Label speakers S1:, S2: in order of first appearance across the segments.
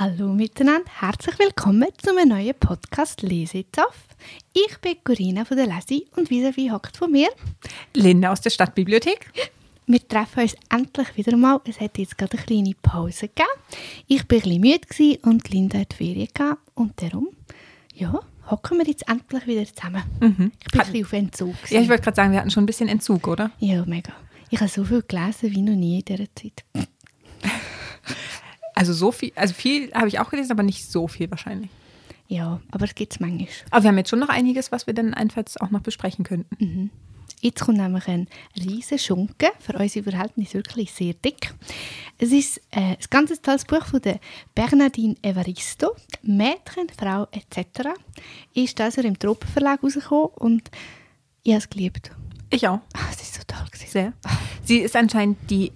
S1: Hallo miteinander, herzlich willkommen zu einem neuen Podcast Lesetaf. Ich bin Corinna von der Lesi und vis-à-vis hockt von mir.
S2: Linda aus der Stadtbibliothek.
S1: Wir treffen uns endlich wieder mal. Es hat jetzt gerade eine kleine Pause gegeben. Ich war ein bisschen müde gewesen und Linda hat Ferien gehabt. Und darum, ja, hocken wir jetzt endlich wieder zusammen. Ich bin ein bisschen auf Entzug.
S2: Ja, ich
S1: gewesen.
S2: wollte gerade sagen, wir hatten schon ein bisschen Entzug, oder?
S1: ja, mega. Ich habe so viel gelesen wie noch nie in dieser Zeit.
S2: Also so viel, also viel habe ich auch gelesen, aber nicht so viel wahrscheinlich.
S1: Ja, aber es es manchmal.
S2: Aber wir haben jetzt schon noch einiges, was wir dann einfach auch noch besprechen könnten.
S1: Jetzt kommt nämlich ein riesen Schunken, für unsere Verhältnisse wirklich sehr dick. Es ist äh, ein ganz tolles Buch von der Bernardine Evaristo, Mädchen, Frau etc. Ist also im Tropenverlag rausgekommen und ich habe es geliebt.
S2: Ich auch.
S1: Ah, es ist so toll gewesen.
S2: Sehr. Sie ist anscheinend die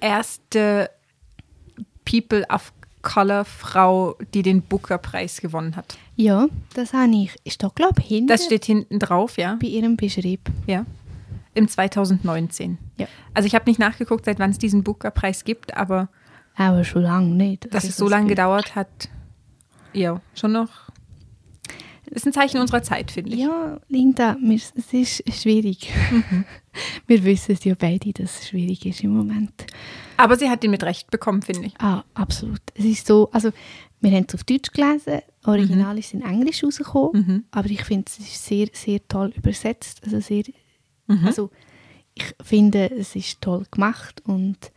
S2: erste People of Color Frau, die den Booker-Preis gewonnen hat.
S1: Ja, das habe ich. Ist da, glaube ich, hinten
S2: Das steht hinten drauf, ja.
S1: bei ihrem Beschrieb.
S2: Ja. Im 2019.
S1: Ja.
S2: Also ich habe nicht nachgeguckt, seit wann es diesen Booker-Preis gibt, aber
S1: Aber schon lange nicht.
S2: dass
S1: Also
S2: es so lange gedauert hat, ja, schon noch. Ist ein Zeichen unserer Zeit, finde ich.
S1: Ja, Linda, wir, es ist schwierig.
S2: Mhm.
S1: Wir wissen es ja beide, dass es schwierig ist im Moment.
S2: Aber sie hat ihn mit Recht bekommen, finde ich.
S1: Ah, absolut. Es ist so, also wir haben es auf Deutsch gelesen, Original
S2: Mhm.
S1: ist in Englisch rausgekommen, aber ich finde es ist sehr, sehr toll übersetzt. Also sehr,
S2: Mhm.
S1: also ich finde, es ist toll gemacht und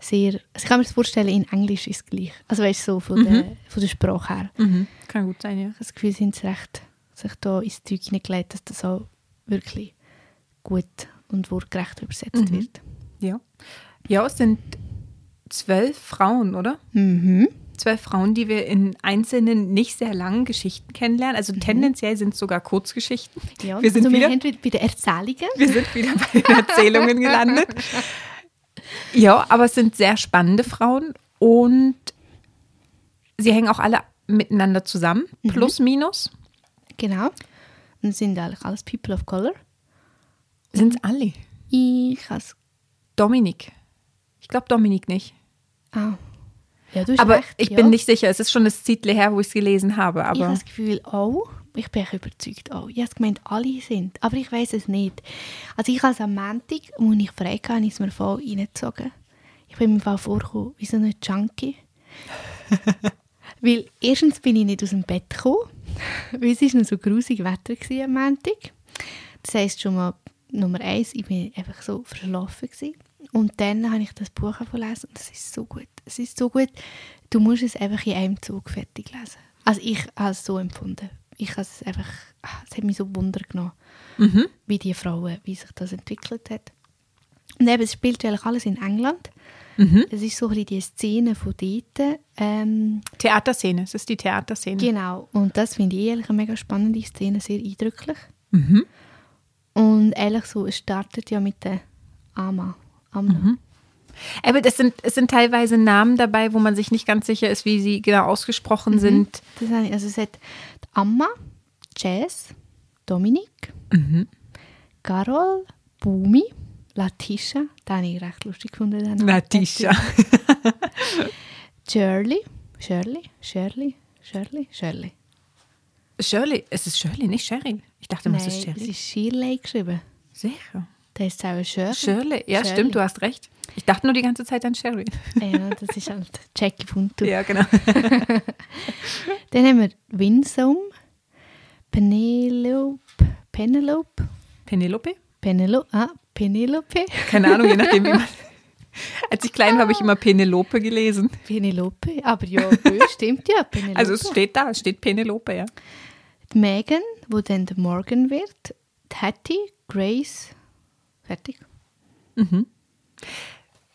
S1: sehr, also ich kann mir das vorstellen, in Englisch ist es gleich. Also weißt du, so von, der, von der Sprache her.
S2: Mhm. Kann gut sein, ja.
S1: Ich habe das Gefühl, sie haben es recht sich da ins Zeug hineingelegt, dass das auch wirklich gut und wortgerecht übersetzt
S2: Mhm.
S1: wird.
S2: Ja. Ja, es sind zwölf Frauen, oder?
S1: Mhm.
S2: Zwölf Frauen, die wir in einzelnen, nicht sehr langen Geschichten kennenlernen. Also tendenziell sind es sogar Kurzgeschichten.
S1: Ja,
S2: Wir sind
S1: also
S2: wieder
S1: bei den Erzählungen.
S2: Wir sind wieder bei den Erzählungen gelandet. Ja, aber es sind sehr spannende Frauen und sie hängen auch alle miteinander zusammen, plus minus.
S1: Genau. Und sind alles People of Color.
S2: Sind es alle.
S1: Ich has
S2: Dominik. Ich glaube Dominik nicht.
S1: ah. Ja, du
S2: Aber
S1: recht,
S2: ich
S1: ja.
S2: bin nicht sicher. Es ist schon das Titel her, wo ich es gelesen habe.
S1: Ich habe
S2: Aber
S1: das Gefühl, oh, ich bin überzeugt, oh. Ich habe gemeint, alle sind. Aber ich weiß es nicht. Also ich als am Montag, wo ich frei hatte, ist mir voll reingezogen. Ich bin mir Fall vorgekommen wie so eine Junkie. weil erstens bin ich nicht aus dem Bett gekommen, weil es war noch so grusig Wetter gewesen am Montag. Das heisst schon mal, Nummer eins, ich bin einfach so verschlafen gewesen. Und dann habe ich das Buch gelesen und es ist so gut. Es ist so gut. Du musst es einfach in einem Zug fertig lesen. Also ich habe es so empfunden. Ich habe es einfach, ah, es hat mich so Wunder genommen, wie die Frauen, wie sich das entwickelt hat. Und eben, es spielt eigentlich alles in England. Es ist so ein bisschen die Szene von dort. Ähm,
S2: Theaterszene. Es ist die Theaterszene.
S1: Genau, und das finde ich eigentlich eine mega spannende Szene, sehr eindrücklich. Und ehrlich so, es startet ja mit der Ama. Amna.
S2: Aber es sind, es sind teilweise Namen dabei, wo man sich nicht ganz sicher ist, wie sie genau ausgesprochen sind.
S1: Das also es hat Amma, Jazz, Dominik, Carol, Bumi, Latisha, da habe ich recht lustig gefunden. den Namen.
S2: Natisha.
S1: Shirley, Shirley, Shirley, Shirley, Shirley.
S2: Shirley. Es ist Shirley, nicht Sheryl. Ich dachte,
S1: Nein,
S2: es ist
S1: es
S2: Shirley.
S1: ist Shirley geschrieben.
S2: Sicher.
S1: Da ist auch Shirley.
S2: Shirley. Ja,
S1: Shirley.
S2: stimmt, du hast recht. Ich dachte nur die ganze Zeit an Sherry.
S1: Ja, das ist halt Jackie Punto.
S2: Ja, genau.
S1: Dann haben wir Winsome, Penelope, Penelope,
S2: Penelope?
S1: Penelope, ah, Penelope,
S2: Keine Ahnung, je nachdem, wie man. Als ich klein war, habe ich immer Penelope gelesen.
S1: Penelope, aber ja, stimmt ja, Penelope.
S2: Also es steht da, es steht Penelope, ja.
S1: die Megan, wo dann der Morgan wird, Hattie, Grace, fertig.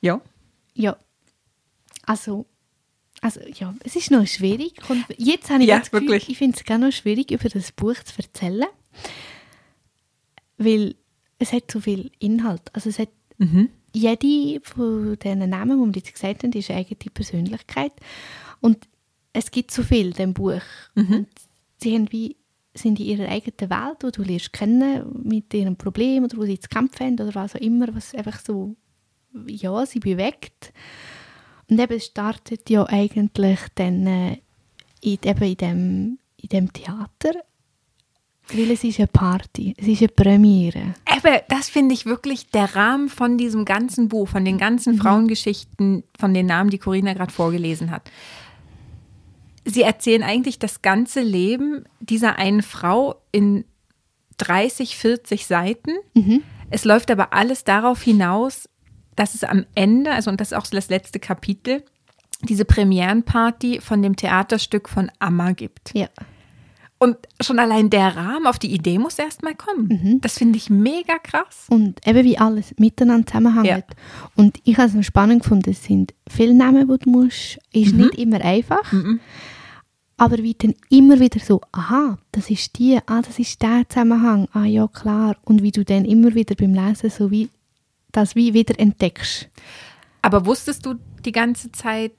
S2: Ja.
S1: Ja, also, also ja, es ist noch schwierig. Und jetzt habe ich
S2: Ja,
S1: das Gefühl,
S2: wirklich.
S1: ich finde es gar noch schwierig, über das Buch zu erzählen, weil es hat so viel Inhalt. Also es hat jede von diesen Namen, die wir jetzt gesagt haben, ist eine eigene Persönlichkeit. Und es gibt so viel in diesem Buch. Und sie haben wie sind in ihrer eigenen Welt, wo du lernst kennen mit ihrem Problem oder wo sie zu kämpfen haben oder was auch immer, was einfach so, ja, sie bewegt. Und eben startet ja eigentlich dann äh, in, eben in dem, in dem Theater, weil es ist eine Party, es ist eine Premiere.
S2: Aber das finde ich wirklich der Rahmen von diesem ganzen Buch, von den ganzen Frauengeschichten, von den Namen, die Corinna gerade vorgelesen hat. Sie erzählen eigentlich das ganze Leben dieser einen Frau in 30, 40 Seiten. Es läuft aber alles darauf hinaus, dass es am Ende, also und das ist auch das letzte Kapitel, diese Premierenparty von dem Theaterstück von Amma gibt.
S1: Ja.
S2: Und schon allein der Rahmen auf die Idee muss erst mal kommen. Das finde ich mega krass.
S1: Und eben wie alles miteinander zusammenhängt.
S2: Ja.
S1: Und ich habe es noch spannend gefunden, es sind viele Namen, die du musst, ist nicht immer einfach. Aber wie dann immer wieder so, aha, das ist die, ah, das ist der Zusammenhang, ah ja, klar. Und wie du dann immer wieder beim Lesen so wie das wie wieder entdeckst.
S2: Aber wusstest du die ganze Zeit,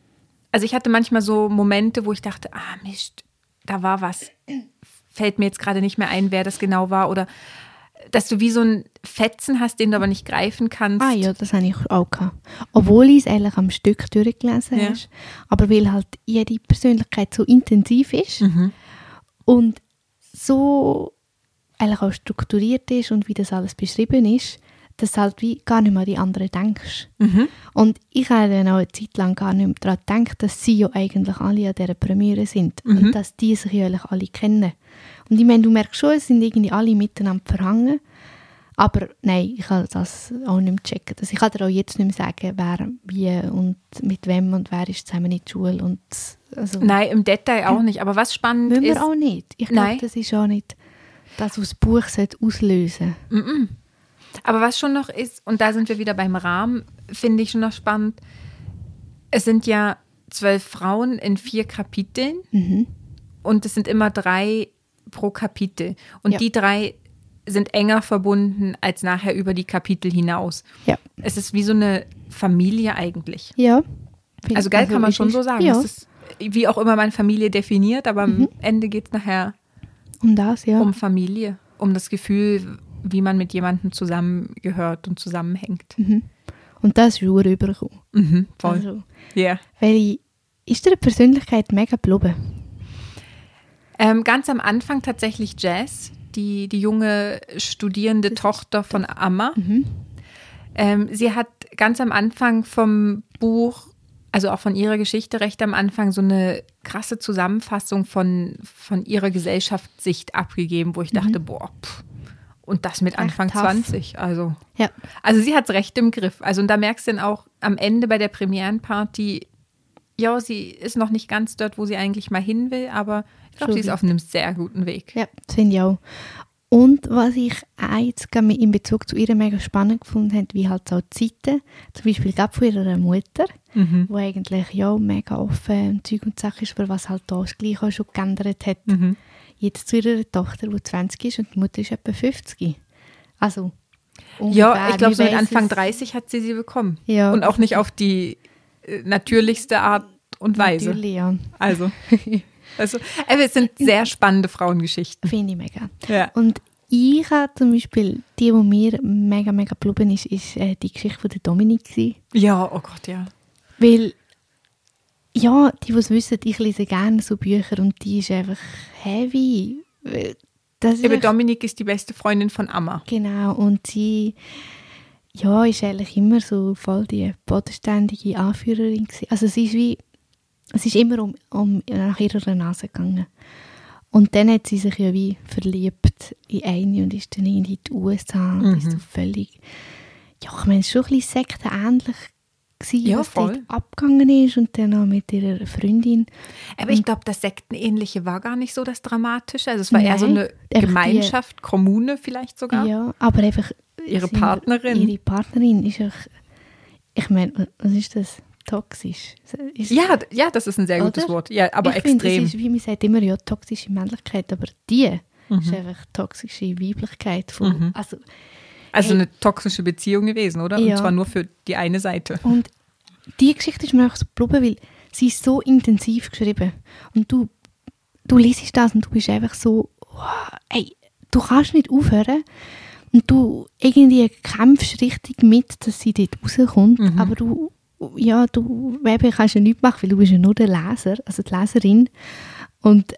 S2: also ich hatte manchmal so Momente, wo ich dachte, ah Mist, da war was, fällt mir jetzt gerade nicht mehr ein, wer das genau war oder dass du wie so ein Fetzen hast, den du aber nicht greifen kannst.
S1: Ah ja, das habe ich auch gehabt. Obwohl ich es eigentlich am Stück durchgelesen
S2: Ja.
S1: habe. Aber weil halt jede Persönlichkeit so intensiv ist
S2: Mhm.
S1: und so eigentlich auch strukturiert ist und wie das alles beschrieben ist, dass du halt wie gar nicht mehr an die anderen denkst.
S2: Mhm.
S1: Und ich habe dann auch eine Zeit lang gar nicht mehr daran gedacht, dass sie ja eigentlich alle an dieser Premiere sind
S2: Mhm.
S1: und dass die sich ja eigentlich alle kennen. Und ich meine, du merkst schon, es sind irgendwie alle miteinander verhangen. Aber nein, ich kann das auch nicht mehr checken. Also ich kann dir auch jetzt nicht mehr sagen, wer wie und mit wem und wer ist zusammen in der Schule. Und also,
S2: Nein, im Detail auch nicht. Aber was spannend
S1: müssen
S2: ist,
S1: wir auch nicht. Ich glaube, das ist auch nicht das, was das Buch sollte auslösen
S2: aber was schon noch ist, und da sind wir wieder beim Rahmen, finde ich schon noch spannend. Es sind ja zwölf Frauen in vier Kapiteln
S1: Mhm.
S2: und es sind immer drei pro Kapitel. Und
S1: Ja.
S2: die drei sind enger verbunden als nachher über die Kapitel hinaus.
S1: Ja.
S2: Es ist wie so eine Familie eigentlich.
S1: Ja.
S2: Also geil kann man schon so sagen.
S1: Ja,
S2: Es ist, wie auch immer man Familie definiert, aber am Ende geht es nachher
S1: um das, ja.
S2: um Familie, um das Gefühl, wie man mit jemandem zusammengehört und zusammenhängt.
S1: Und das ist auch rübergekommen.
S2: Mhm, voll.
S1: Also,
S2: Ja.
S1: welche, ist deine Persönlichkeit mega geblieben?
S2: Ähm, ganz am Anfang tatsächlich Jazz, die, die junge studierende Tochter von Amma. Ähm, sie hat ganz am Anfang vom Buch, also auch von ihrer Geschichte recht am Anfang, so eine krasse Zusammenfassung von, von ihrer Gesellschaftssicht abgegeben, wo ich dachte, boah, pff. Und das mit Anfang
S1: tough.
S2: 20. Also,
S1: Ja.
S2: also sie hat es recht im Griff. Also und da merkst du dann auch am Ende bei der Premierenparty, ja, sie ist noch nicht ganz dort, wo sie eigentlich mal hin will, aber ich glaube, sie ist auf einem sehr guten Weg.
S1: Ja, das finde ich auch. Und was ich auch jetzt in Bezug zu ihr mega spannend gefunden habe, wie halt so die Zeiten, zum Beispiel gerade von ihrer Mutter,
S2: Mhm.
S1: wo eigentlich ja mega offen und Zeug und Sache ist, aber was halt da das Gleiche auch schon geändert hat.
S2: Mhm.
S1: Jetzt zu ihrer Tochter, die 20 ist und die Mutter ist etwa 50. Also
S2: Ja, ich glaube, so mit Anfang
S1: es-
S2: 30 hat sie sie bekommen.
S1: Ja.
S2: Und auch nicht auf die äh, natürlichste Art und Weise.
S1: Natürlich, ja.
S2: Also, also aber es sind sehr spannende Frauengeschichten.
S1: Finde ich mega.
S2: Ja.
S1: Und ich habe zum Beispiel, die, die mir mega, mega geblieben ist, ist äh, die Geschichte von der Dominik.
S2: Ja, oh Gott, ja.
S1: Weil, ja, die, die es wissen, ich lese gerne so Bücher und die ist einfach heavy. Das ist
S2: Eben Dominik ist die beste Freundin von Amma.
S1: Genau, und sie ja, ist eigentlich immer so voll die bodenständige Anführerin gewesen. Also sie ist wie, es ist immer um, um nach ihrer Nase gegangen. Und dann hat sie sich ja wie verliebt in eine und ist dann in die USA und ist so völlig, ja, ich meine, es ist schon ein bisschen sektenähnlich gewesen,
S2: Ja,
S1: was
S2: voll.
S1: dort abgegangen ist und dann auch mit ihrer Freundin.
S2: Aber ich glaube, das Sektenähnliche war gar nicht so das Dramatische. Also es war eher so
S1: Nein,
S2: eine
S1: einfach die-
S2: Gemeinschaft, Kommune vielleicht sogar.
S1: Ja, aber einfach.
S2: Ihre Partnerin.
S1: Ihre Partnerin ist auch. Ich meine, was ist das? Toxisch. Ist,
S2: Ja, ja, das ist ein sehr gutes
S1: Oder?
S2: Wort. Ja, aber
S1: ich finde,
S2: extrem.
S1: es ist, wie man sagt immer, ja, toxische Männlichkeit, aber die
S2: Mhm.
S1: ist einfach toxische Weiblichkeit. Von, also,
S2: also
S1: hey.
S2: eine toxische Beziehung gewesen, oder?
S1: Ja.
S2: Und zwar nur für die eine Seite.
S1: und die Geschichte ist mir auch so geblieben, weil sie ist so intensiv geschrieben. Und du du liest das und du bist einfach so, wow, ey, du kannst nicht aufhören und du irgendwie kämpfst richtig mit, dass sie dort rauskommt,
S2: Mhm.
S1: aber du, ja, du eben kannst ja nichts machen, weil du bist ja nur der Leser, also die Leserin und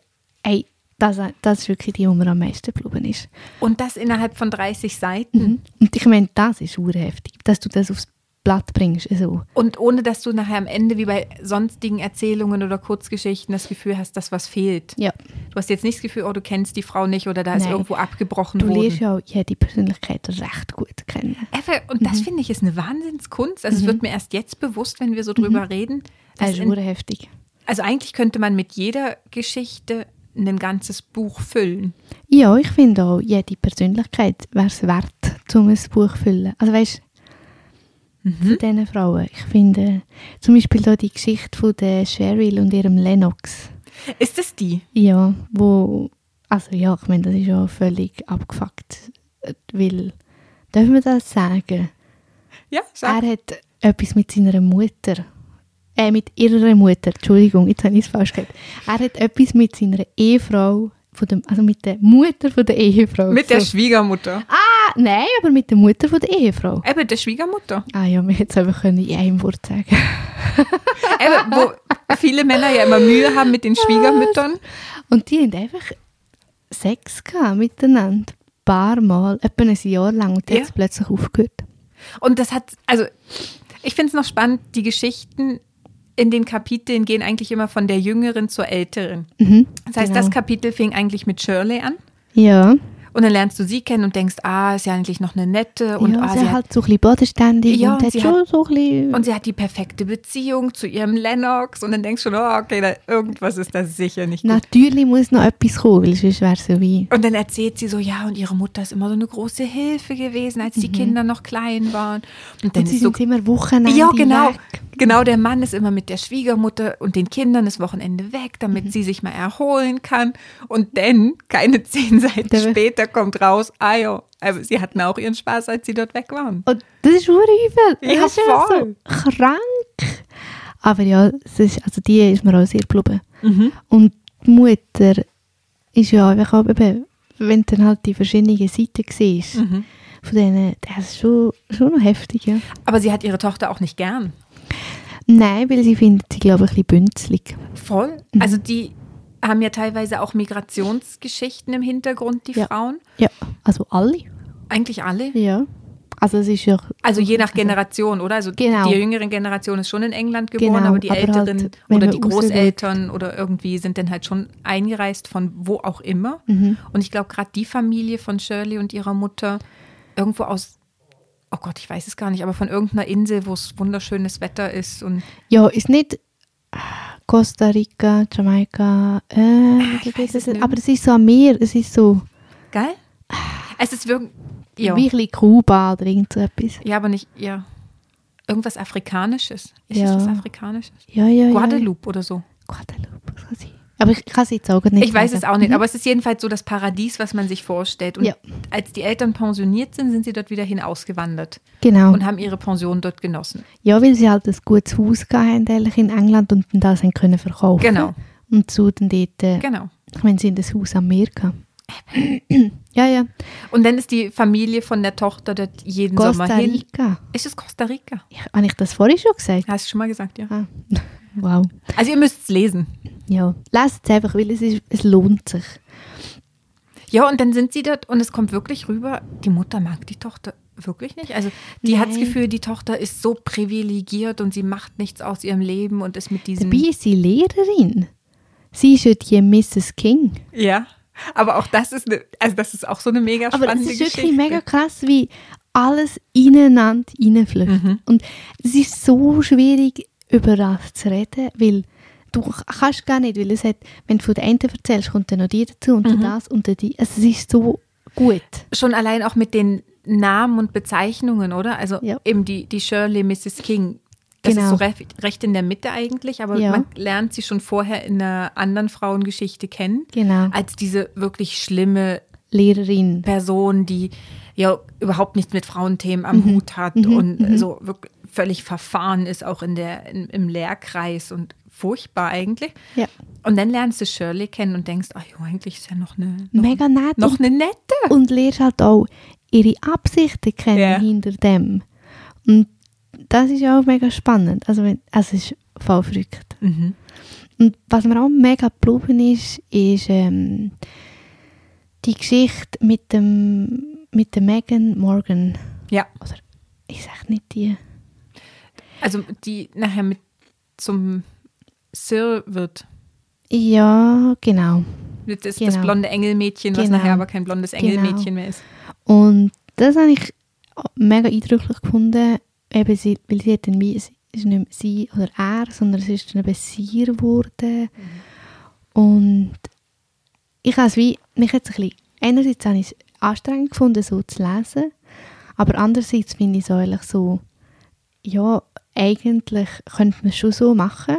S1: das, das ist wirklich die, die mir am meisten geblieben ist.
S2: Und das innerhalb von 30 Seiten.
S1: Mhm. Und ich meine, das ist heftig, dass du das aufs Blatt bringst. Also,
S2: Und ohne dass du nachher am Ende wie bei sonstigen Erzählungen oder Kurzgeschichten das Gefühl hast, dass was fehlt.
S1: ja,
S2: Du hast jetzt nicht das Gefühl, oh, du kennst die Frau nicht oder da ist
S1: Nein.
S2: irgendwo abgebrochen
S1: du
S2: worden.
S1: lernst ja jede Persönlichkeit recht gut kennen.
S2: Eben, Und
S1: Mhm.
S2: das finde ich ist eine Wahnsinnskunst. Also es wird mir erst jetzt bewusst, wenn wir so drüber reden.
S1: Das
S2: dass
S1: ist
S2: in,
S1: heftig.
S2: also eigentlich könnte man mit jeder Geschichte ein ganzes Buch füllen.
S1: Ja, ich finde auch, jede Persönlichkeit wäre es wert, um ein Buch zu füllen. Also weißt von diesen Frauen. Ich finde zum Beispiel da die Geschichte von der Cheryl und ihrem Lennox.
S2: Ist es die?
S1: Ja, wo, also ja, ich meine, das ist ja völlig abgefuckt, weil, dürfen wir das sagen?
S2: Ja, sag.
S1: Er hat etwas mit seiner Mutter, äh, mit ihrer Mutter, Entschuldigung, jetzt habe ich es falsch gesagt. Er hat etwas mit seiner Ehefrau, von dem, also mit der Mutter von der Ehefrau.
S2: Mit der
S1: so.
S2: Schwiegermutter.
S1: Ah, nein, aber mit der Mutter von der Ehefrau.
S2: Eben, der Schwiegermutter.
S1: Ah ja, wir hätten es einfach können in einem Wort sagen
S2: Eben, wo viele Männer ja immer Mühe haben mit den Schwiegermüttern.
S1: Und die haben einfach Sex gehabt miteinander. Ein paar Mal, etwa ein Jahr lang. Und dann
S2: Ja.
S1: hat es plötzlich aufgehört.
S2: Und das hat, also ich finde es noch spannend, die Geschichten in den Kapiteln gehen eigentlich immer von der Jüngeren zur Älteren.
S1: Mhm,
S2: Das heißt,
S1: genau.
S2: das Kapitel fing eigentlich mit Shirley an.
S1: Ja,
S2: Und dann lernst du sie kennen und denkst, ah, ist ja eigentlich noch eine nette. Und,
S1: ja
S2: ah,
S1: sie
S2: sie hat,
S1: halt so ein bisschen bodenständig
S2: Ja,
S1: und hat
S2: sie
S1: schon so ein bisschen...
S2: und sie hat die perfekte Beziehung zu ihrem Lennox. Und dann denkst du schon, oh, okay, da, irgendwas ist da sicher nicht gut.
S1: Natürlich muss noch etwas kommen, sonst wäre so wie...
S2: Und dann erzählt sie so, ja, und ihre Mutter ist immer so eine große Hilfe gewesen, als die Kinder noch klein waren. Und dann
S1: Und sie
S2: ist so
S1: sind immer Wochenende
S2: Ja, genau.
S1: weg.
S2: Genau, der Mann ist immer mit der Schwiegermutter und den Kindern das Wochenende weg, damit
S1: Mhm.
S2: sie sich mal erholen kann. Und dann, keine zehn Seiten
S1: Der-
S2: später, kommt raus, ah ja, aber sie hatten auch ihren Spaß, als sie dort weg waren.
S1: Und das ist übel.
S2: Ja,
S1: das ist
S2: voll.
S1: so krank. Aber ja, es ist, also die ist mir auch sehr geblieben.
S2: Mhm.
S1: Und die Mutter ist ja einfach eben, wenn du dann halt die verschiedenen Seiten siehst,
S2: Mhm.
S1: von denen, das ist schon, schon noch heftig, ja.
S2: Aber sie hat ihre Tochter auch nicht gern.
S1: Nein, weil sie findet sie, glaube ich, ein bisschen bünzlig.
S2: Voll. Also die haben ja teilweise auch Migrationsgeschichten im Hintergrund, die
S1: Ja.
S2: Frauen.
S1: Ja, also alle.
S2: Eigentlich alle.
S1: Ja. Also es ist ja...
S2: Also je nach Generation, oder? Also
S1: Genau.
S2: die jüngere Generation ist schon in England geboren,
S1: Genau,
S2: aber die
S1: aber
S2: älteren
S1: halt,
S2: oder die. Großeltern oder irgendwie sind dann halt schon eingereist von wo auch immer.
S1: Mhm.
S2: Und ich glaube, gerade die Familie von Shirley und ihrer Mutter irgendwo aus, oh Gott, ich weiß es gar nicht, aber von irgendeiner Insel, wo es wunderschönes Wetter ist und
S1: Ja, ist nicht Costa Rica, Jamaika, äh,
S2: ich weiß es nicht.
S1: aber es ist so am Meer, es ist so
S2: geil. Es ist wirklich, ja,
S1: wie ein bisschen Kuba oder irgend so etwas.
S2: ja, aber nicht, ja, irgendwas Afrikanisches. Ist
S1: Ja.
S2: es was Afrikanisches?
S1: Ja, ja, ja.
S2: Guadeloupe oder so.
S1: Guadeloupe. Aber ich kann es jetzt auch nicht
S2: Ich weiß
S1: sagen.
S2: es auch nicht, aber es ist jedenfalls so das Paradies, was man sich vorstellt. Und
S1: Ja.
S2: als die Eltern pensioniert sind, sind sie dort wieder hinausgewandert
S1: Genau.
S2: und haben ihre Pension dort genossen.
S1: ja, weil sie halt ein gutes Haus haben eigentlich in England und dann das haben können verkaufen.
S2: Genau.
S1: Und so dann dort, äh,
S2: Genau.
S1: ich meine, sie haben das Haus am Meer gehabt. ja, ja.
S2: Und dann ist die Familie von der Tochter dort jeden
S1: Costa
S2: Sommer hin.
S1: Rica.
S2: Ist es Costa Rica?
S1: Ich, habe ich das vorhin schon gesagt?
S2: Hast du schon mal gesagt, ja.
S1: Ah. Wow.
S2: Also ihr müsst es lesen.
S1: Ja, lasst es einfach, weil es, ist, es lohnt sich.
S2: Ja, und dann sind sie dort und es kommt wirklich rüber, die Mutter mag die Tochter wirklich nicht. Also die hat das. Gefühl, die Tochter ist so privilegiert und sie macht nichts aus ihrem Leben und ist mit diesem...
S1: Dabei ist sie Lehrerin. Sie ist ja die Mrs. King.
S2: Ja, aber auch das ist eine, also das ist auch so eine mega
S1: Aber es
S2: spannende
S1: ist wirklich
S2: Geschichte.
S1: mega krass, wie alles ineinander reinfließt.
S2: Mhm.
S1: Und es ist so schwierig, über das zu reden, weil du kannst gar nicht, weil es hat, wenn du von der einen erzählst, kommt dann noch die dazu und
S2: Mhm.
S1: das und dann die. Also es ist so gut.
S2: Schon allein auch mit den Namen und Bezeichnungen, oder? Also
S1: Ja.
S2: eben die, die Shirley Mrs. King. Das
S1: Genau.
S2: ist so recht, recht in der Mitte eigentlich, aber
S1: Ja.
S2: man lernt sie schon vorher in einer anderen Frauengeschichte kennen.
S1: Genau.
S2: Als diese wirklich schlimme
S1: Lehrerin.
S2: Person, die ja überhaupt nichts mit Frauenthemen am
S1: Mhm.
S2: Hut hat und so wirklich völlig verfahren ist, auch in der, in, im Lehrkreis und furchtbar eigentlich.
S1: Ja.
S2: Und dann lernst du Shirley kennen und denkst, ach jo, eigentlich ist ja noch eine, noch,
S1: Mega nett.
S2: noch eine nette.
S1: und lernst halt auch ihre Absichten kennen
S2: Ja.
S1: hinter dem. Und das ist auch mega spannend. Also, also es ist voll verrückt.
S2: Mhm.
S1: Und was mir auch mega geblieben ist, ist ähm, die Geschichte mit dem mit der Megan Morgan.
S2: Ja,
S1: Oder ich sag nicht die.
S2: Also die nachher mit zum Sir wird.
S1: Ja, genau.
S2: Das
S1: Genau.
S2: blonde Engelmädchen, was
S1: Genau.
S2: nachher aber kein blondes
S1: Genau.
S2: Engelmädchen mehr ist.
S1: Und das habe ich mega eindrücklich gefunden, eben sie, weil sie hat dann wie, es ist nicht mehr sie oder er, sondern es ist dann eben sie geworden. Und ich habe es wie, mich hat es ein bisschen, einerseits habe ich es anstrengend gefunden, so zu lesen, aber andererseits finde ich es ehrlich so, ja, eigentlich könnte man es schon so machen,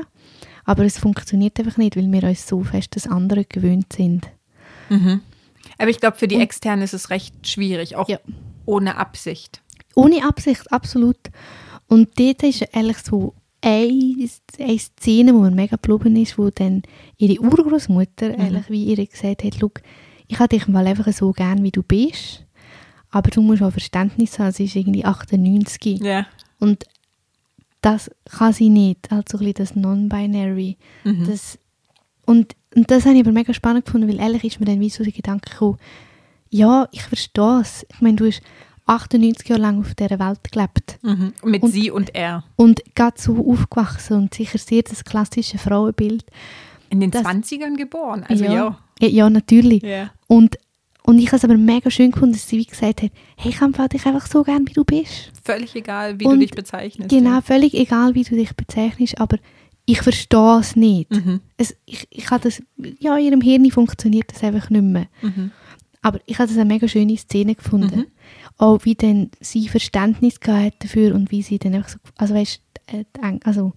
S1: aber es funktioniert einfach nicht, weil wir uns so fest das andere gewöhnt sind.
S2: Mhm. Aber ich glaube, für die Externen ist es recht schwierig, auch
S1: Ja.
S2: ohne Absicht.
S1: Ohne Absicht, absolut. Und dort ist ehrlich so eine, eine Szene, wo mir mega geblieben ist, wo dann ihre Urgroßmutter
S2: Mhm.
S1: ehrlich wie ihr gesagt hat, «Schau, ich habe dich mal einfach so gern, wie du bist, aber du musst auch Verständnis haben, sie ist irgendwie 98
S2: Ja.
S1: und das kann sie nicht, also ein bisschen das Non-Binary.
S2: Mhm.
S1: Das, und, und das habe ich aber mega spannend gefunden, weil ehrlich ist mir dann wie so der Gedanke gekommen, ja, ich verstehe es. Ich meine, du hast 98 Jahre lang auf dieser Welt gelebt
S2: Mhm. Mit
S1: Und-
S2: sie und er.
S1: und gerade so aufgewachsen und sicher sehr das klassische Frauenbild.
S2: In den
S1: Das-
S2: 20ern geboren. Also ja.
S1: Ja, ja natürlich.
S2: Ja.
S1: Und, und ich habe es aber mega schön gefunden, dass sie wie gesagt hat, hey, ich empfehle dich einfach so gern, wie du bist.
S2: Völlig egal, wie
S1: Und
S2: du dich bezeichnest.
S1: Genau, völlig egal, wie du dich bezeichnest, aber ich verstehe es nicht.
S2: Ja. Mhm.
S1: Es, ich, ich habe das, ja, in ihrem Hirn funktioniert das einfach nicht mehr.
S2: Mhm.
S1: Aber ich habe das eine mega schöne Szene gefunden.
S2: Mhm.
S1: Auch wie dann sie Verständnis gehabt dafür und wie sie dann einfach so, also weißt äh, die Eng- also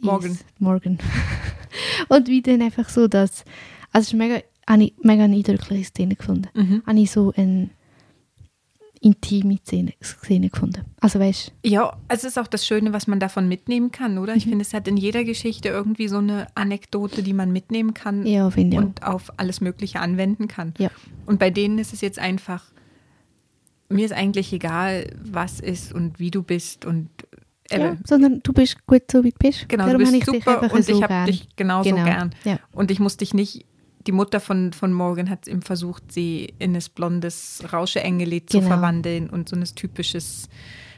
S2: Morgan.
S1: Is- Morgan. und wie dann einfach so das, also es ist mega, habe ich mega eine eindrückliche Szene gefunden.
S2: Mhm.
S1: Habe ich so eine intime Szene, Szene gefunden. Also weißt
S2: Ja, es ist auch das Schöne, was man davon mitnehmen kann, oder?
S1: Mhm.
S2: Ich finde, es hat in jeder Geschichte irgendwie so eine Anekdote, die man mitnehmen kann
S1: ja, ich auch.
S2: und auf alles Mögliche anwenden kann.
S1: Ja.
S2: Und bei denen ist es jetzt einfach, mir ist eigentlich egal, was ist und wie du bist und äh,
S1: ja, sondern du bist gut so, wie du bist.
S2: Genau,
S1: Darum
S2: du bist
S1: ich dich
S2: super
S1: einfach
S2: und
S1: so
S2: ich habe
S1: gern.
S2: dich genauso
S1: Genau.
S2: gern.
S1: Ja.
S2: Und ich muss dich nicht, die Mutter von, von Morgan hat eben versucht, sie in ein blondes Rauscheengeli zu
S1: Genau.
S2: verwandeln und so ein typisches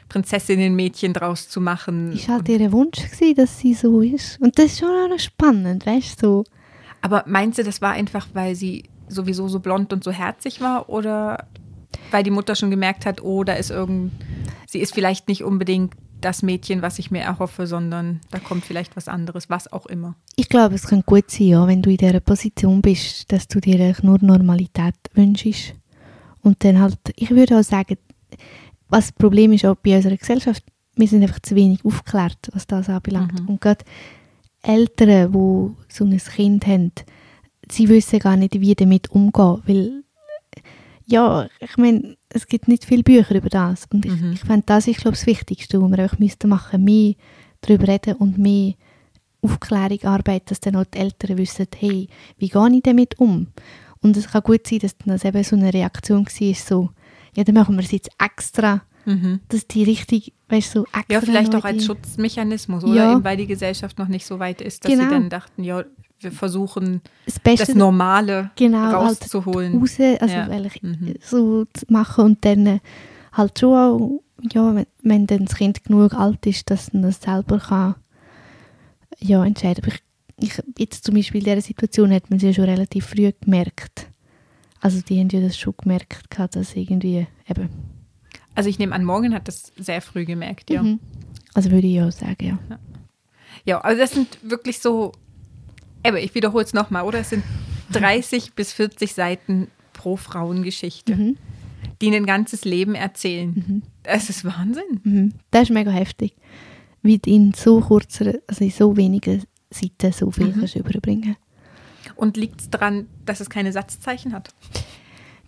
S2: Prinzessinnenmädchen draus zu machen.
S1: Ist halt ihr Wunsch gewesen, dass sie so ist. Und das ist schon auch noch spannend, weißt du? So.
S2: Aber meinst du, das war einfach, weil sie sowieso so blond und so herzig war oder weil die Mutter schon gemerkt hat, oh, da ist irgend, sie ist vielleicht nicht unbedingt das Mädchen, was ich mir erhoffe, sondern da kommt vielleicht was anderes, was auch immer.
S1: Ich glaube, es kann gut sein, ja, wenn du in dieser Position bist, dass du dir nur Normalität wünschst. Und dann halt, ich würde auch sagen, was das Problem ist auch bei unserer Gesellschaft, wir sind einfach zu wenig aufgeklärt, was das anbelangt.
S2: Mhm.
S1: Und gerade Eltern, die so ein Kind haben, sie wissen gar nicht, wie damit umgehen, weil ja, ich meine, es gibt nicht viele Bücher über das und ich,
S2: Mhm.
S1: ich finde, das ist, glaube ich, das Wichtigste, was wir einfach müssten machen, mehr darüber reden und mehr Aufklärung arbeiten, dass dann auch die Eltern wissen, hey, wie gehe ich damit um? Und es kann gut sein, dass dann das eben so eine Reaktion war, so, ja, dann machen wir es jetzt extra,
S2: Mhm.
S1: dass die richtig, weißt du, so extra
S2: Ja, vielleicht auch als Schutzmechanismus, oder?
S1: Ja.
S2: Eben weil die Gesellschaft noch nicht so weit ist, dass
S1: Genau.
S2: sie dann dachten, ja, wir versuchen
S1: das Beste
S2: das Normale
S1: genau, halt
S2: rauszuholen.
S1: raus, also
S2: Ja. Mhm.
S1: so zu machen und dann äh, halt schon auch, ja, wenn, wenn dann das Kind genug alt ist, dass man das selber kann ja, entscheiden. Aber ich, jetzt zum Beispiel in dieser Situation hat man sie ja schon relativ früh gemerkt. Also die haben ja das schon gemerkt, dass irgendwie eben,
S2: Also ich nehme an, Morgan hat das sehr früh gemerkt, ja.
S1: mhm. also würde ich auch sagen, ja.
S2: Ja, also das sind wirklich so, aber ich wiederhole es nochmal, oder? Es sind 30 bis 40 Seiten pro Frauengeschichte,
S1: Mhm.
S2: die ein ganzes Leben erzählen.
S1: Mhm.
S2: Das ist Wahnsinn.
S1: Mhm. Das ist mega heftig, wie du in so kurzer, also in so wenigen Seiten so viel
S2: Mhm.
S1: kannst überbringen
S2: Und liegt es daran, dass es keine Satzzeichen hat?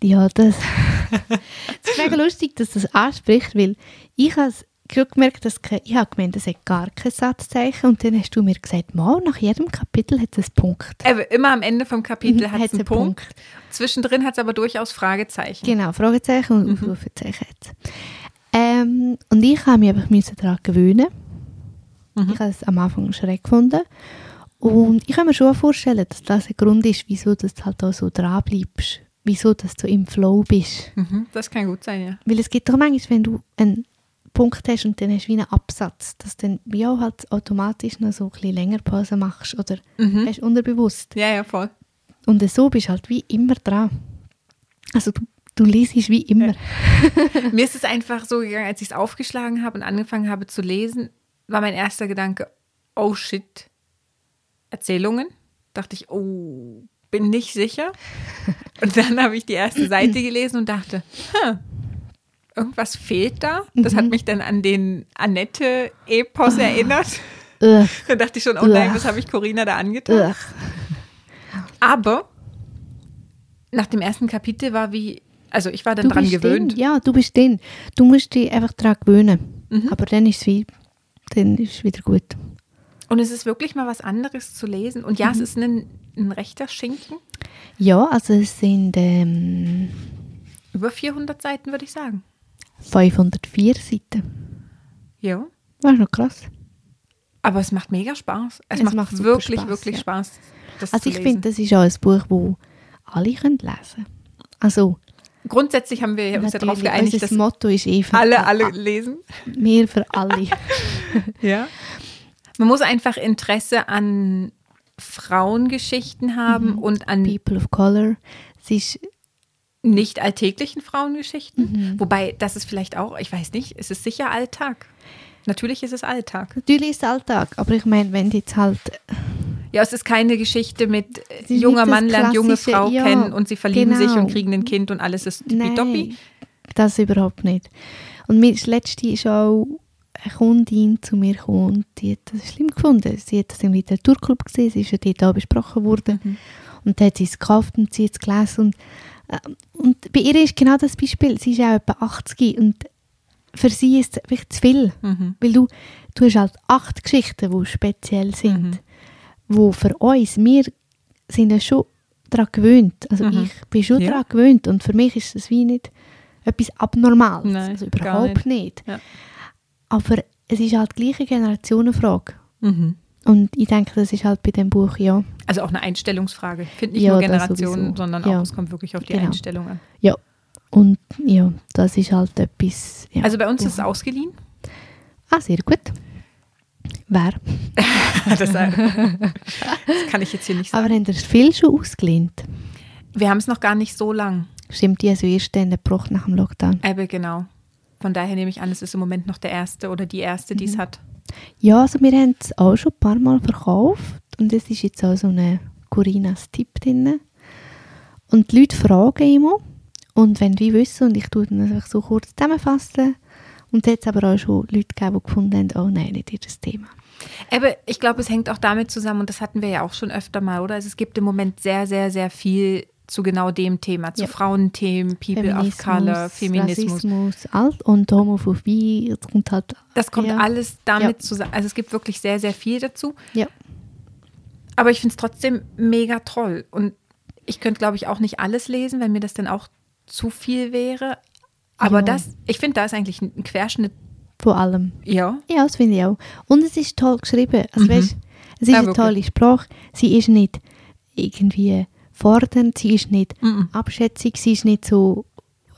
S1: Ja, das, das ist mega lustig, dass das ansprichst, weil ich schon gemerkt, dass ich habe gemeint, es hat gar kein Satzzeichen und dann hast du mir gesagt, mal, nach jedem Kapitel hat es einen Punkt.
S2: Eben, immer am Ende vom Kapitel
S1: Mhm,
S2: hat es einen
S1: einen
S2: Punkt.
S1: Punkt.
S2: Zwischendrin hat es aber durchaus Fragezeichen.
S1: Genau, Fragezeichen und Ausrufezeichen hat's. Ähm, und ich habe mich einfach daran gewöhnen. Ich habe es am Anfang schräg gefunden. Und ich kann mir schon vorstellen, dass das ein Grund ist, wieso du halt auch so dran bleibst. Wieso dass du im Flow bist.
S2: Mhm, das kann gut sein, ja.
S1: Weil es gibt doch manchmal, wenn du einen Punkt hast und dann hast du wie einen Absatz, dass du dann auch halt automatisch noch so ein bisschen länger Pause machst oder
S2: Mhm.
S1: hast unterbewusst.
S2: Ja, ja, voll.
S1: Und so bist du halt wie immer dran. Also du, du liest wie immer.
S2: Mir ist es einfach so gegangen, als ich es aufgeschlagen habe und angefangen habe zu lesen, war mein erster Gedanke, oh shit, Erzählungen. Dachte ich, oh, bin nicht sicher. Und dann habe ich die erste Seite gelesen und dachte, hm, irgendwas fehlt da. Das hat mich dann an den Annette-Epos erinnert.
S1: Ugh,
S2: Da dachte ich schon, oh nein,
S1: Ugh.
S2: was habe ich Corinna da angetan?
S1: ugh.
S2: Aber nach dem ersten Kapitel war wie, also ich war dann
S1: Du
S2: dran gewöhnt.
S1: Drin. Ja, du bist drin. Du musst dich einfach daran gewöhnen.
S2: Mhm.
S1: Aber dann ist es wie, dann ist es wieder gut.
S2: Und es ist wirklich mal was anderes zu lesen. Und ja,
S1: Mhm.
S2: es ist ein, ein rechter Schinken.
S1: Ja, also es sind ähm,
S2: Über 400 Seiten, würde ich sagen.
S1: 504 Seiten.
S2: Ja.
S1: Das ist noch krass.
S2: Aber es macht mega Spaß. Es,
S1: Es
S2: macht,
S1: macht
S2: wirklich,
S1: Spaß,
S2: wirklich
S1: ja.
S2: Spaß. Das
S1: Also ich finde, das ist auch ein Buch, das alle können lesen Also
S2: Grundsätzlich haben wir uns ja darauf geeinigt, dass
S1: Motto ist eh für
S2: alle, alle lesen.
S1: mehr für alle.
S2: Ja. Man muss einfach Interesse an Frauengeschichten haben
S1: Mhm.
S2: und an
S1: People of Color. Es ist
S2: nicht alltäglichen Frauengeschichten.
S1: Mhm.
S2: Wobei, das ist vielleicht auch, ich weiß nicht, es ist sicher Alltag. Natürlich ist es Alltag.
S1: natürlich ist es Alltag, aber ich meine, wenn du jetzt halt
S2: Ja, es ist keine Geschichte mit äh,
S1: ist
S2: junger Mann lernt junge Frau
S1: ja,
S2: kennen und sie verlieben sich
S1: genau.
S2: und kriegen ein Kind und alles ist tippitoppi.
S1: Nein, das überhaupt nicht. Und mir das letzte ist auch eine Kundin zu mir gekommen und die hat das schlimm gefunden. Sie hat das im Literaturclub gesehen, sie ist ja dort auch besprochen worden.
S2: Mhm.
S1: Und dann hat sie es gekauft und sie hat es gelesen. Und, äh, und bei ihr ist genau das Beispiel, sie ist auch etwa 80 und für sie ist es wirklich zu viel.
S2: Mhm.
S1: Weil du, du hast halt acht Geschichten, die speziell sind,
S2: Mhm.
S1: wo für uns, wir sind ja schon daran gewöhnt. Also
S2: Mhm.
S1: ich bin schon
S2: Ja.
S1: daran gewöhnt und für mich ist es wie nicht etwas Abnormales.
S2: Nein,
S1: also überhaupt nicht.
S2: Ja.
S1: Aber es ist halt die gleiche Generationenfrage.
S2: Mhm.
S1: Und ich denke, das ist halt bei dem Buch ja.
S2: Also auch eine Einstellungsfrage. Ich finde nicht
S1: Ja,
S2: nur Generationen, sondern
S1: Ja.
S2: auch, es kommt wirklich auf die
S1: Genau.
S2: Einstellung an.
S1: Ja. Und ja, das ist halt etwas. Ja.
S2: Also bei uns ist es ausgeliehen.
S1: Ah, sehr gut. Wer?
S2: das, das kann ich jetzt hier nicht sagen.
S1: Aber haben ihr viel schon ausgelehnt?
S2: Wir haben es noch gar nicht so lang.
S1: Stimmt, die also erst dann gebrochen nach dem Lockdown.
S2: Ebbe, genau. Von daher nehme ich an, es ist im Moment noch der erste oder die erste,
S1: Mhm.
S2: die es hat.
S1: Ja, also wir haben es auch schon ein paar Mal verkauft und es ist jetzt auch so eine Corinas Tipp drin. Und die Leute fragen immer und wenn die wissen und ich tue dann einfach so kurz zusammenfassen und es hat aber auch schon Leute gegeben, die gefunden haben, oh nein, nicht ihr Thema.
S2: Aber ich glaube, es hängt auch damit zusammen, und das hatten wir ja auch schon öfter mal, oder? Also es gibt im Moment sehr, sehr, sehr viel zu genau dem Thema, zu
S1: Ja.
S2: Frauenthemen, People of Color, Feminismus.
S1: Rassismus, alt und Homophobie, kommt halt,
S2: Das kommt
S1: Ja.
S2: alles damit
S1: Ja.
S2: zusammen. Also es gibt wirklich sehr, sehr viel dazu.
S1: ja,
S2: Aber ich finde es trotzdem mega toll. Und ich könnte, glaube ich, auch nicht alles lesen, wenn mir das dann auch zu viel wäre. Aber das, ich finde, da ist eigentlich ein Querschnitt.
S1: vor allem.
S2: Ja.
S1: Ja, das finde ich auch. Und es ist toll geschrieben. Also,
S2: Mhm.
S1: weißt, es ist
S2: Ja,
S1: eine tolle Sprache. Sie ist nicht irgendwie fordernd, sie ist nicht
S2: Mhm.
S1: abschätzig, sie ist nicht so.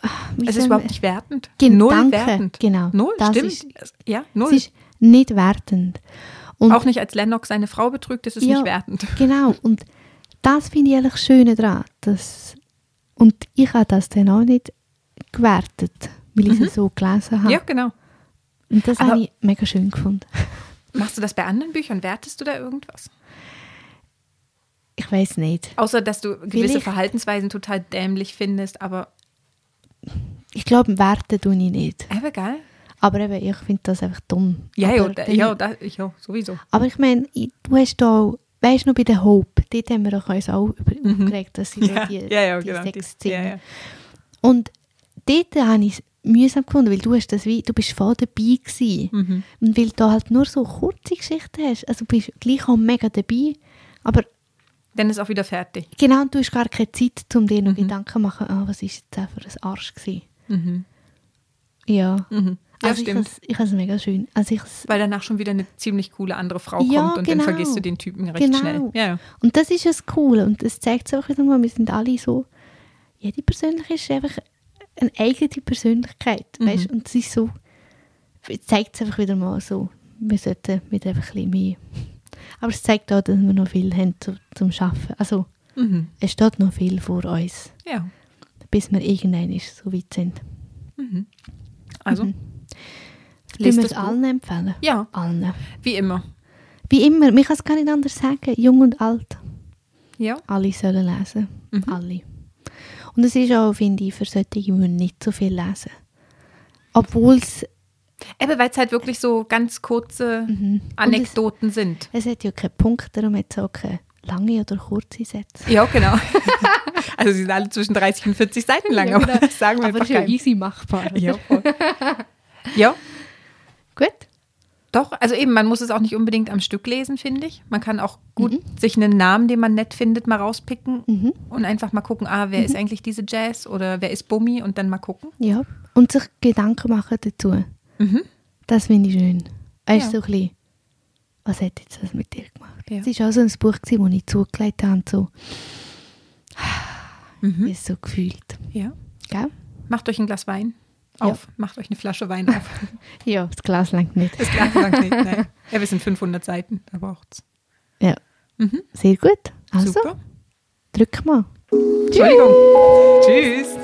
S1: ah,
S2: Es ist überhaupt nicht wertend.
S1: Gen-
S2: Null
S1: danke,
S2: wertend.
S1: genau.
S2: Null,
S1: Das
S2: stimmt.
S1: ist-
S2: ja, null.
S1: Sie ist nicht wertend. Und
S2: auch nicht als Lennox seine Frau betrügt, das ist
S1: Ja.
S2: nicht wertend.
S1: Genau. Und das finde ich eigentlich das Schöne daran. Dass, und ich habe das dann auch nicht gewertet, weil ich es so gelesen habe.
S2: Mhm. Ja, genau.
S1: Und das habe ich mega schön gefunden.
S2: Machst du das bei anderen Büchern? Wertest du da irgendwas?
S1: Ich weiß nicht.
S2: Außer, dass du gewisse
S1: Vielleicht.
S2: Verhaltensweisen total dämlich findest, aber
S1: Ich glaube, werten tue ich nicht.
S2: aber geil.
S1: Aber eben, ich finde das einfach dumm.
S2: Ja, ja, da, ja, da, ja, sowieso.
S1: aber ich meine, du hast da, weißt du noch, bei der Hope, dort haben wir uns auch über, aufgeregt, dass sie
S2: Mhm. Ja,
S1: die,
S2: ja, ja,
S1: die
S2: genau.
S1: Sex
S2: Die- ja, ja.
S1: Und dort habe ich mühsam gefunden, weil du hast das wie, du bist voll dabei gewesen.
S2: Mhm.
S1: Und weil du halt nur so kurze Geschichten hast, also du bist gleich auch mega dabei, aber
S2: Dann ist auch wieder fertig.
S1: genau, und du hast gar keine Zeit, um dir noch
S2: Mhm.
S1: Gedanken zu machen, ah, was ist jetzt für ein Arsch gewesen.
S2: Mhm.
S1: Ja,
S2: Mhm. Ja,
S1: also ich
S2: stimmt.
S1: ich habe es mega schön. Also ich
S2: Weil danach schon wieder eine ziemlich coole andere Frau
S1: Ja,
S2: kommt und
S1: genau.
S2: dann vergisst du den Typen recht
S1: Genau.
S2: schnell. Ja, ja.
S1: Und das ist das Coole und das zeigt es auch wieder mal, wir sind alle so, jede Persönlichkeit ist einfach eine eigene Persönlichkeit,
S2: Mhm.
S1: weißt? und es ist so, zeigt es einfach wieder mal so, wir sollten mit einfach ein bisschen mehr, aber es zeigt auch, dass wir noch viel haben zu, zum Schaffen. Also
S2: Mhm.
S1: es steht noch viel vor uns,
S2: ja.
S1: bis wir irgendwann so weit sind.
S2: Mhm. Also,
S1: Mhm.
S2: lest
S1: wir es allen empfehlen?
S2: Ja,
S1: Allen.
S2: wie immer.
S1: Wie immer, man kann es gar nicht anders sagen, jung und alt.
S2: Ja.
S1: Alle sollen lesen.
S2: Mhm.
S1: Alle. Und es ist auch, finde ich, für solche, die müssen nicht so viel lesen. Obwohl es,
S2: Eben, weil es halt wirklich so ganz kurze
S1: Mhm.
S2: Anekdoten sind.
S1: es hat ja keinen Punkt, darum hat es auch keine lange oder kurze Sätze.
S2: Ja, genau. also sie sind alle zwischen 30 und 40 Seiten lang,
S1: Ja,
S2: aber
S1: genau.
S2: das sagen wir
S1: Aber
S2: einfach
S1: es ist ja easy machbar.
S2: Ja, ja,
S1: Gut.
S2: doch. Also eben, man muss es auch nicht unbedingt am Stück lesen, finde ich. Man kann auch gut
S1: Mhm.
S2: sich einen Namen, den man nett findet, mal rauspicken
S1: Mhm.
S2: und einfach mal gucken, ah, wer ist eigentlich diese Jazz oder wer ist Bummi und dann mal gucken.
S1: Ja. Und sich Gedanken machen dazu.
S2: Mhm.
S1: Das finde ich schön. Weißt
S2: Ja.
S1: so ein bisschen, was hat jetzt das mit dir gemacht?
S2: Ja.
S1: Es war auch so ein Buch, gewesen, das ich zugelegt habe und so,
S2: Mhm.
S1: ist so gefühlt.
S2: Ja.
S1: Gell?
S2: Macht euch ein Glas Wein
S1: Ja.
S2: auf. Macht euch eine Flasche Wein auf.
S1: Ja, das Glas langt nicht.
S2: Das Glas langt nicht. Nein. Ja, wir sind 500 Seiten, da braucht's.
S1: Ja,
S2: Mhm.
S1: sehr gut. Also,
S2: Super.
S1: drück mal.
S2: Entschuldigung. Tschüss.